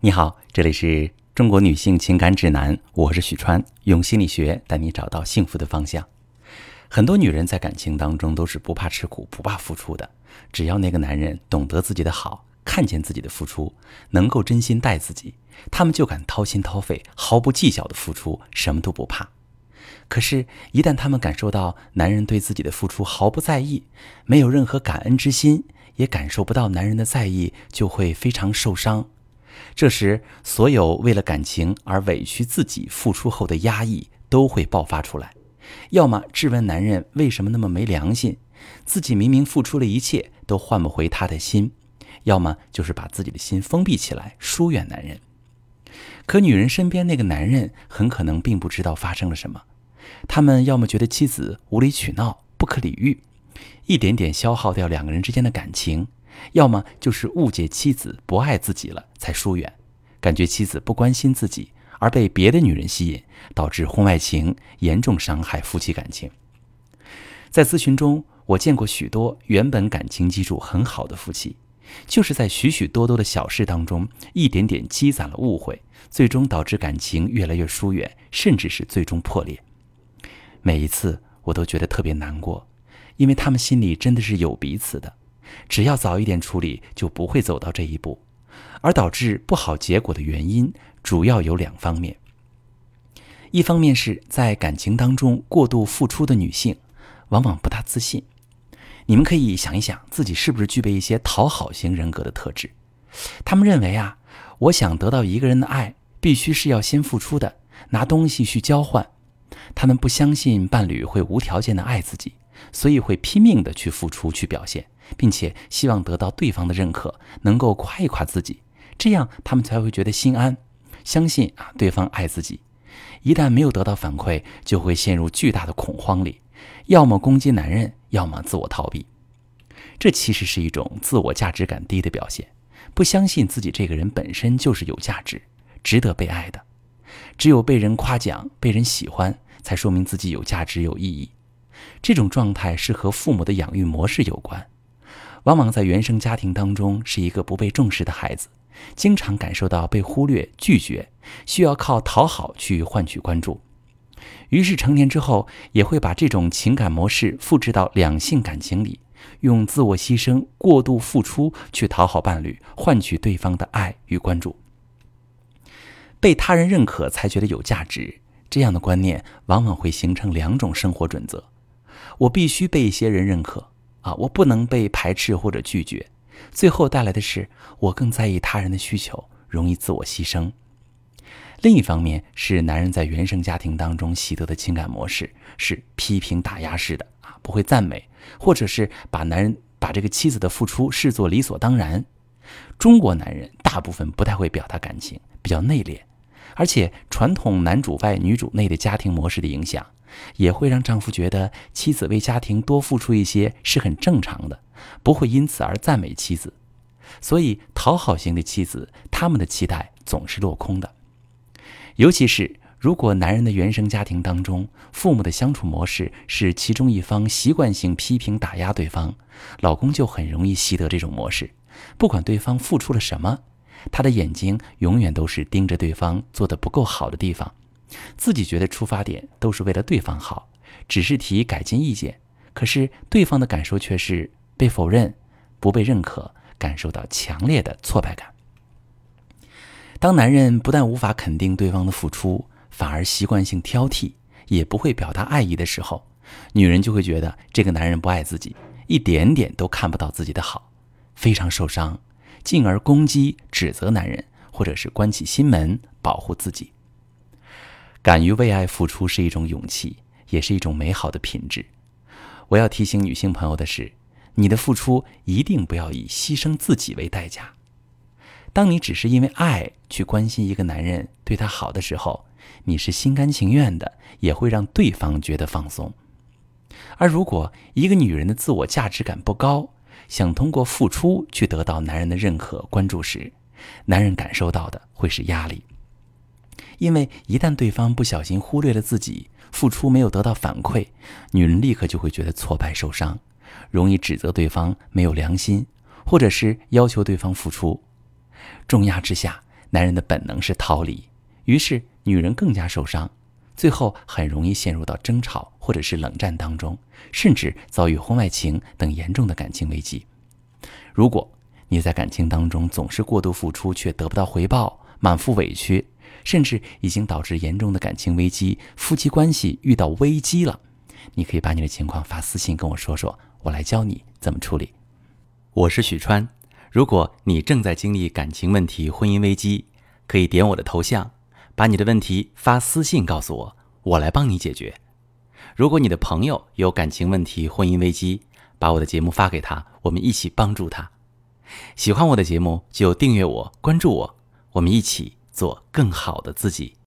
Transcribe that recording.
你好，这里是中国女性情感指南，我是许川，用心理学带你找到幸福的方向。很多女人在感情当中都是不怕吃苦、不怕付出的，只要那个男人懂得自己的好，看见自己的付出，能够真心待自己，她们就敢掏心掏肺、毫不计较的付出，什么都不怕。可是，一旦她们感受到男人对自己的付出毫不在意，没有任何感恩之心，也感受不到男人的在意，就会非常受伤。这时，所有为了感情而委屈自己付出后的压抑都会爆发出来，要么质问男人为什么那么没良心，自己明明付出了一切都换不回他的心；要么就是把自己的心封闭起来，疏远男人。可女人身边那个男人很可能并不知道发生了什么，他们要么觉得妻子无理取闹、不可理喻，一点点消耗掉两个人之间的感情。要么就是误解妻子不爱自己了才疏远，感觉妻子不关心自己而被别的女人吸引，导致婚外情，严重伤害夫妻感情。在咨询中，我见过许多原本感情基础很好的夫妻，就是在许许多多的小事当中，一点点积攒了误会，最终导致感情越来越疏远，甚至是最终破裂。每一次我都觉得特别难过，因为他们心里真的是有彼此的。只要早一点处理，就不会走到这一步。而导致不好结果的原因，主要有两方面。一方面是在感情当中过度付出的女性，往往不大自信。你们可以想一想，自己是不是具备一些讨好型人格的特质？他们认为啊，我想得到一个人的爱，必须是要先付出的，拿东西去交换。他们不相信伴侣会无条件的爱自己。所以会拼命的去付出、去表现，并且希望得到对方的认可，能够夸一夸自己，这样他们才会觉得心安，相信啊对方爱自己。一旦没有得到反馈，就会陷入巨大的恐慌里，要么攻击男人，要么自我逃避。这其实是一种自我价值感低的表现，不相信自己这个人本身就是有价值、值得被爱的。只有被人夸奖、被人喜欢，才说明自己有价值、有意义。这种状态是和父母的养育模式有关，往往在原生家庭当中是一个不被重视的孩子，经常感受到被忽略、拒绝，需要靠讨好去换取关注，于是成年之后也会把这种情感模式复制到两性感情里，用自我牺牲、过度付出去讨好伴侣，换取对方的爱与关注，被他人认可才觉得有价值。这样的观念往往会形成两种生活准则。我必须被一些人认可啊！我不能被排斥或者拒绝，最后带来的是我更在意他人的需求，容易自我牺牲。另一方面是男人在原生家庭当中习得的情感模式是批评打压式的啊，不会赞美，或者是把男人把这个妻子的付出视作理所当然。中国男人大部分不太会表达感情，比较内敛，而且传统男主外女主内的家庭模式的影响。也会让丈夫觉得妻子为家庭多付出一些是很正常的，不会因此而赞美妻子。所以，讨好型的妻子，他们的期待总是落空的。尤其是如果男人的原生家庭当中，父母的相处模式是其中一方习惯性批评打压对方，老公就很容易习得这种模式。不管对方付出了什么，他的眼睛永远都是盯着对方做的不够好的地方。自己觉得出发点都是为了对方好，只是提改进意见，可是对方的感受却是被否认、不被认可，感受到强烈的挫败感。当男人不但无法肯定对方的付出，反而习惯性挑剔，也不会表达爱意的时候，女人就会觉得这个男人不爱自己，一点点都看不到自己的好，非常受伤，进而攻击、指责男人，或者是关起心门保护自己。敢于为爱付出是一种勇气，也是一种美好的品质。我要提醒女性朋友的是，你的付出一定不要以牺牲自己为代价。当你只是因为爱去关心一个男人，对他好的时候，你是心甘情愿的，也会让对方觉得放松。而如果一个女人的自我价值感不高，想通过付出去得到男人的认可关注时，男人感受到的会是压力。因为一旦对方不小心忽略了自己付出没有得到反馈，女人立刻就会觉得挫败受伤，容易指责对方没有良心，或者是要求对方付出。重压之下，男人的本能是逃离，于是女人更加受伤，最后很容易陷入到争吵或者是冷战当中，甚至遭遇婚外情等严重的感情危机。如果你在感情当中总是过度付出却得不到回报，满腹委屈，甚至已经导致严重的感情危机，夫妻关系遇到危机了，你可以把你的情况发私信跟我说说，我来教你怎么处理。我是许川，如果你正在经历感情问题、婚姻危机，可以点我的头像，把你的问题发私信告诉我，我来帮你解决。如果你的朋友有感情问题、婚姻危机，把我的节目发给他，我们一起帮助他。喜欢我的节目就订阅我、关注我，我们一起做更好的自己。